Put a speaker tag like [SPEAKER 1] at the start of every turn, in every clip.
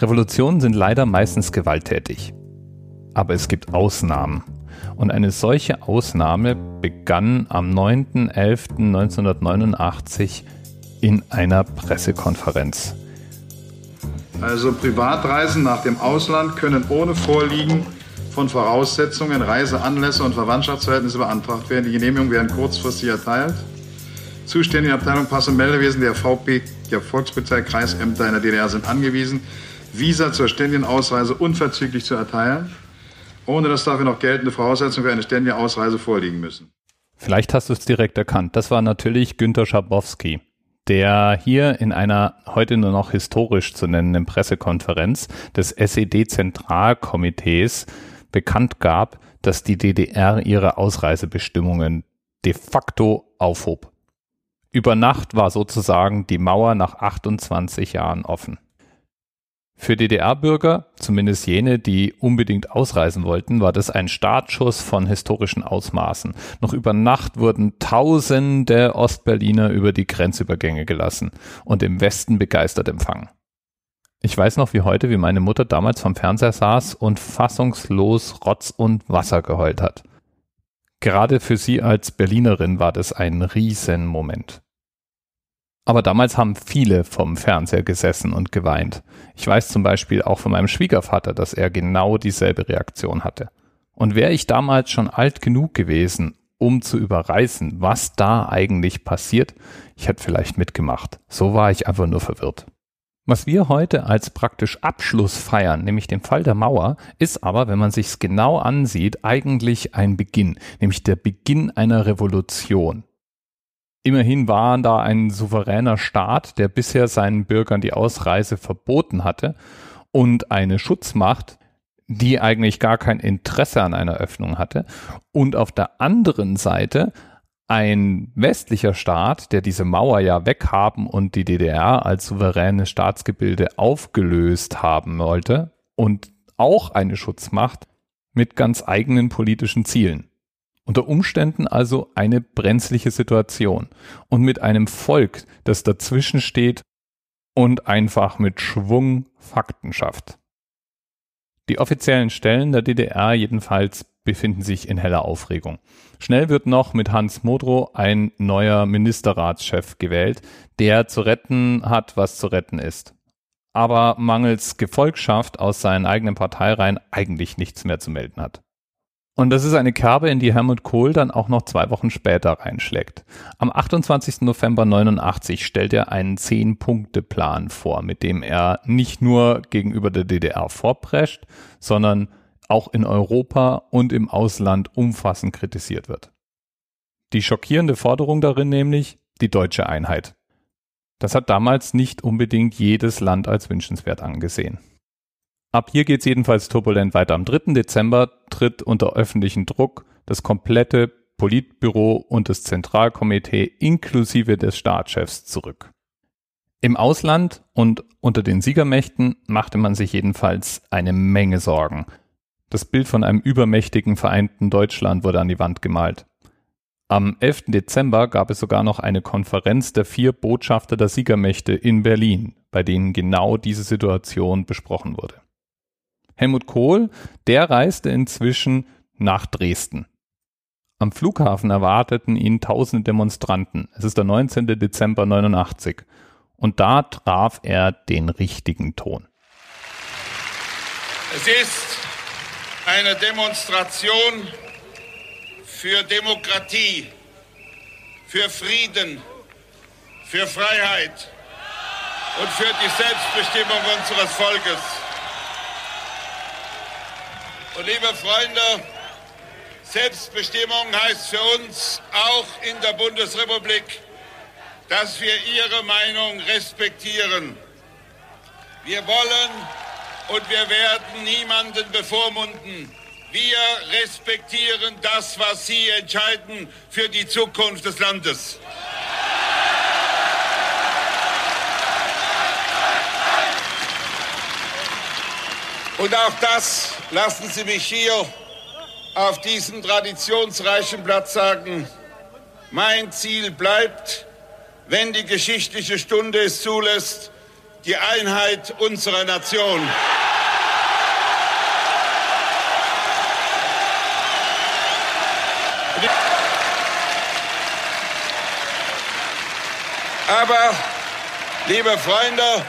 [SPEAKER 1] Revolutionen sind leider meistens gewalttätig. Aber es gibt Ausnahmen. Und eine solche Ausnahme begann am 9.11.1989 in einer Pressekonferenz.
[SPEAKER 2] Also Privatreisen nach dem Ausland können ohne Vorliegen von Voraussetzungen, Reiseanlässe und Verwandtschaftsverhältnisse beantragt werden. Die Genehmigungen werden kurzfristig erteilt. Zuständige Abteilung Pass- und Meldewesen der VP, der Volkspolizei Kreisämter in der DDR sind angewiesen, Visa zur ständigen Ausreise unverzüglich zu erteilen, ohne dass dafür noch geltende Voraussetzungen für eine ständige Ausreise vorliegen müssen.
[SPEAKER 1] Vielleicht hast du es direkt erkannt. Das war natürlich Günter Schabowski, der hier in einer heute nur noch historisch zu nennenden Pressekonferenz des SED-Zentralkomitees bekannt gab, dass die DDR ihre Ausreisebestimmungen de facto aufhob. Über Nacht war sozusagen die Mauer nach 28 Jahren offen. Für DDR-Bürger, zumindest jene, die unbedingt ausreisen wollten, war das ein Startschuss von historischen Ausmaßen. Noch über Nacht wurden tausende Ostberliner über die Grenzübergänge gelassen und im Westen begeistert empfangen. Ich weiß noch wie heute, wie meine Mutter damals vom Fernseher saß und fassungslos Rotz und Wasser geheult hat. Gerade für sie als Berlinerin war das ein Riesenmoment. Aber damals haben viele vom Fernseher gesessen und geweint. Ich weiß zum Beispiel auch von meinem Schwiegervater, dass er genau dieselbe Reaktion hatte. Und wäre ich damals schon alt genug gewesen, um zu überreißen, was da eigentlich passiert, ich hätte vielleicht mitgemacht. So war ich einfach nur verwirrt. Was wir heute als praktisch Abschluss feiern, nämlich den Fall der Mauer, ist aber, wenn man sich's genau ansieht, eigentlich ein Beginn, nämlich der Beginn einer Revolution. Immerhin war da ein souveräner Staat, der bisher seinen Bürgern die Ausreise verboten hatte und eine Schutzmacht, die eigentlich gar kein Interesse an einer Öffnung hatte und auf der anderen Seite ein westlicher Staat, der diese Mauer ja weghaben und die DDR als souveränes Staatsgebilde aufgelöst haben wollte und auch eine Schutzmacht mit ganz eigenen politischen Zielen. Unter Umständen also eine brenzliche Situation und mit einem Volk, das dazwischen steht und einfach mit Schwung Fakten schafft. Die offiziellen Stellen der DDR jedenfalls befinden sich in heller Aufregung. Schnell wird noch mit Hans Modrow ein neuer Ministerratschef gewählt, der zu retten hat, was zu retten ist. Aber mangels Gefolgschaft aus seinen eigenen Parteireihen eigentlich nichts mehr zu melden hat. Und das ist eine Kerbe, in die Helmut Kohl dann auch noch zwei Wochen später reinschlägt. Am 28. November 89 stellt er einen Zehn-Punkte-Plan vor, mit dem er nicht nur gegenüber der DDR vorprescht, sondern auch in Europa und im Ausland umfassend kritisiert wird. Die schockierende Forderung darin nämlich die deutsche Einheit. Das hat damals nicht unbedingt jedes Land als wünschenswert angesehen. Ab hier geht es jedenfalls turbulent weiter. Am 3. Dezember tritt unter öffentlichen Druck das komplette Politbüro und das Zentralkomitee inklusive des Staatschefs zurück. Im Ausland und unter den Siegermächten machte man sich jedenfalls eine Menge Sorgen. Das Bild von einem übermächtigen vereinten Deutschland wurde an die Wand gemalt. Am 11. Dezember gab es sogar noch eine Konferenz der vier Botschafter der Siegermächte in Berlin, bei denen genau diese Situation besprochen wurde. Helmut Kohl, der reiste inzwischen nach Dresden. Am Flughafen erwarteten ihn tausende Demonstranten. Es ist der 19. Dezember 89. Und da traf er den richtigen Ton.
[SPEAKER 3] Es ist eine Demonstration für Demokratie, für Frieden, für Freiheit und für die Selbstbestimmung unseres Volkes. Und liebe Freunde, Selbstbestimmung heißt für uns auch in der Bundesrepublik, dass wir Ihre Meinung respektieren. Wir wollen und wir werden niemanden bevormunden. Wir respektieren das, was Sie entscheiden für die Zukunft des Landes. Und auch das lassen Sie mich hier auf diesem traditionsreichen Platz sagen. Mein Ziel bleibt, wenn die geschichtliche Stunde es zulässt, die Einheit unserer Nation. Aber, liebe Freunde,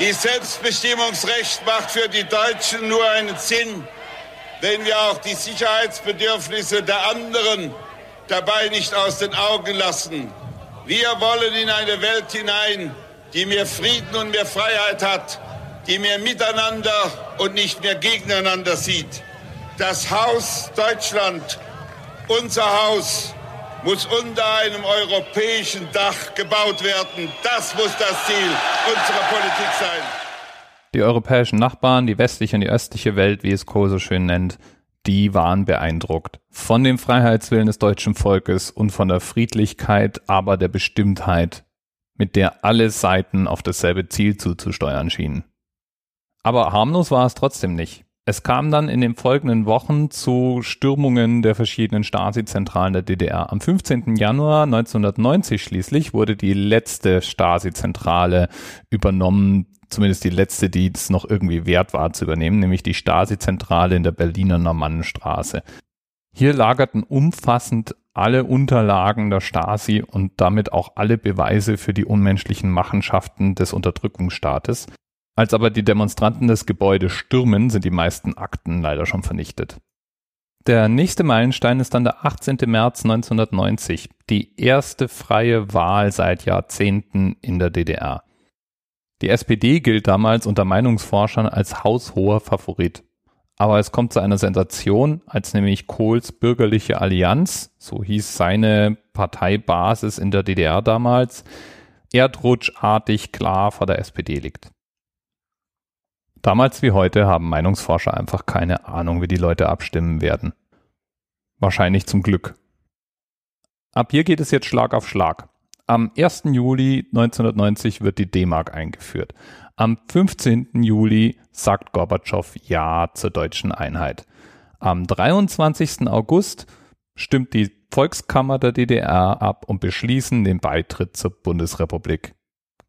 [SPEAKER 3] dieses Selbstbestimmungsrecht macht für die Deutschen nur einen Sinn, wenn wir auch die Sicherheitsbedürfnisse der anderen dabei nicht aus den Augen lassen. Wir wollen in eine Welt hinein, die mehr Frieden und mehr Freiheit hat, die mehr miteinander und nicht mehr gegeneinander sieht. Das Haus Deutschland, unser Haus, muss unter einem europäischen Dach gebaut werden. Das muss das Ziel unserer Politik sein.
[SPEAKER 1] Die europäischen Nachbarn, die westliche und die östliche Welt, wie es Kohl so schön nennt, die waren beeindruckt von dem Freiheitswillen des deutschen Volkes und von der Friedlichkeit, aber der Bestimmtheit, mit der alle Seiten auf dasselbe Ziel zuzusteuern schienen. Aber harmlos war es trotzdem nicht. Es kam dann in den folgenden Wochen zu Stürmungen der verschiedenen Stasi-Zentralen der DDR. Am 15. Januar 1990 schließlich wurde die letzte Stasi-Zentrale übernommen, zumindest die letzte, die es noch irgendwie wert war zu übernehmen, nämlich die Stasi-Zentrale in der Berliner Normannenstraße. Hier lagerten umfassend alle Unterlagen der Stasi und damit auch alle Beweise für die unmenschlichen Machenschaften des Unterdrückungsstaates. Als aber die Demonstranten das Gebäude stürmen, sind die meisten Akten leider schon vernichtet. Der nächste Meilenstein ist dann der 18. März 1990, die erste freie Wahl seit Jahrzehnten in der DDR. Die SPD gilt damals unter Meinungsforschern als haushoher Favorit. Aber es kommt zu einer Sensation, als nämlich Kohls bürgerliche Allianz, so hieß seine Parteibasis in der DDR damals, erdrutschartig klar vor der SPD liegt. Damals wie heute haben Meinungsforscher einfach keine Ahnung, wie die Leute abstimmen werden. Wahrscheinlich zum Glück. Ab hier geht es jetzt Schlag auf Schlag. Am 1. Juli 1990 wird die D-Mark eingeführt. Am 15. Juli sagt Gorbatschow Ja zur deutschen Einheit. Am 23. August stimmt die Volkskammer der DDR ab und beschließen den Beitritt zur Bundesrepublik.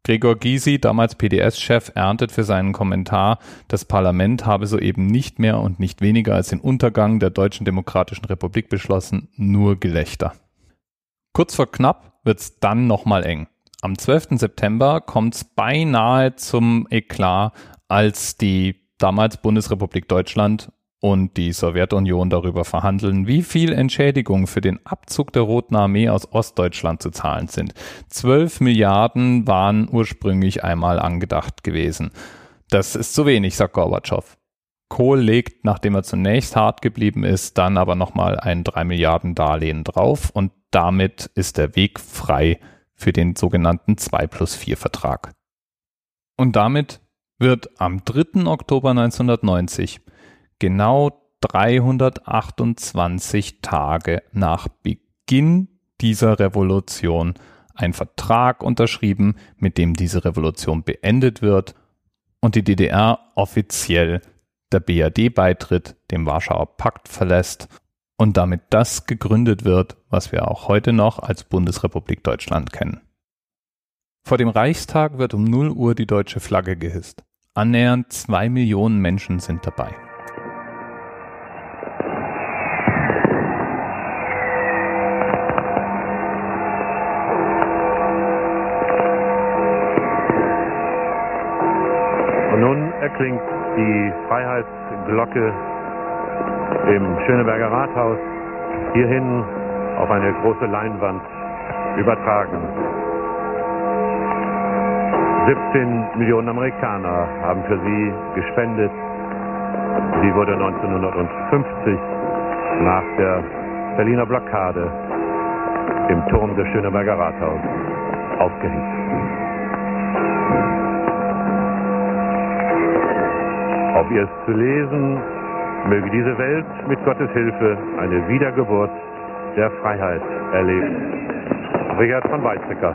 [SPEAKER 1] Gregor Gysi, damals PDS-Chef, erntet für seinen Kommentar, das Parlament habe soeben nicht mehr und nicht weniger als den Untergang der Deutschen Demokratischen Republik beschlossen, nur Gelächter. Kurz vor knapp wird es dann nochmal eng. Am 12. September kommt es beinahe zum Eklat, als die damals Bundesrepublik Deutschland und die Sowjetunion darüber verhandeln, wie viel Entschädigung für den Abzug der Roten Armee aus Ostdeutschland zu zahlen sind. 12 Milliarden waren ursprünglich einmal angedacht gewesen. Das ist zu wenig, sagt Gorbatschow. Kohl legt, nachdem er zunächst hart geblieben ist, dann aber nochmal ein 3 Milliarden Darlehen drauf und damit ist der Weg frei für den sogenannten 2 plus 4 Vertrag. Und damit wird am 3. Oktober 1990, genau 328 Tage nach Beginn dieser Revolution, ein Vertrag unterschrieben, mit dem diese Revolution beendet wird und die DDR offiziell der BRD beitritt, dem Warschauer Pakt verlässt und damit das gegründet wird, was wir auch heute noch als Bundesrepublik Deutschland kennen. Vor dem Reichstag wird um 0 Uhr die deutsche Flagge gehisst. Annähernd zwei Millionen Menschen sind dabei.
[SPEAKER 4] Erklingt die Freiheitsglocke im Schöneberger Rathaus hierhin auf eine große Leinwand übertragen. 17 Millionen Amerikaner haben für sie gespendet. Sie wurde 1950 nach der Berliner Blockade im Turm des Schöneberger Rathaus aufgehängt. Auf ihr es zu lesen Möge diese Welt mit Gottes Hilfe eine Wiedergeburt der Freiheit erleben. Richard von Weizsäcker.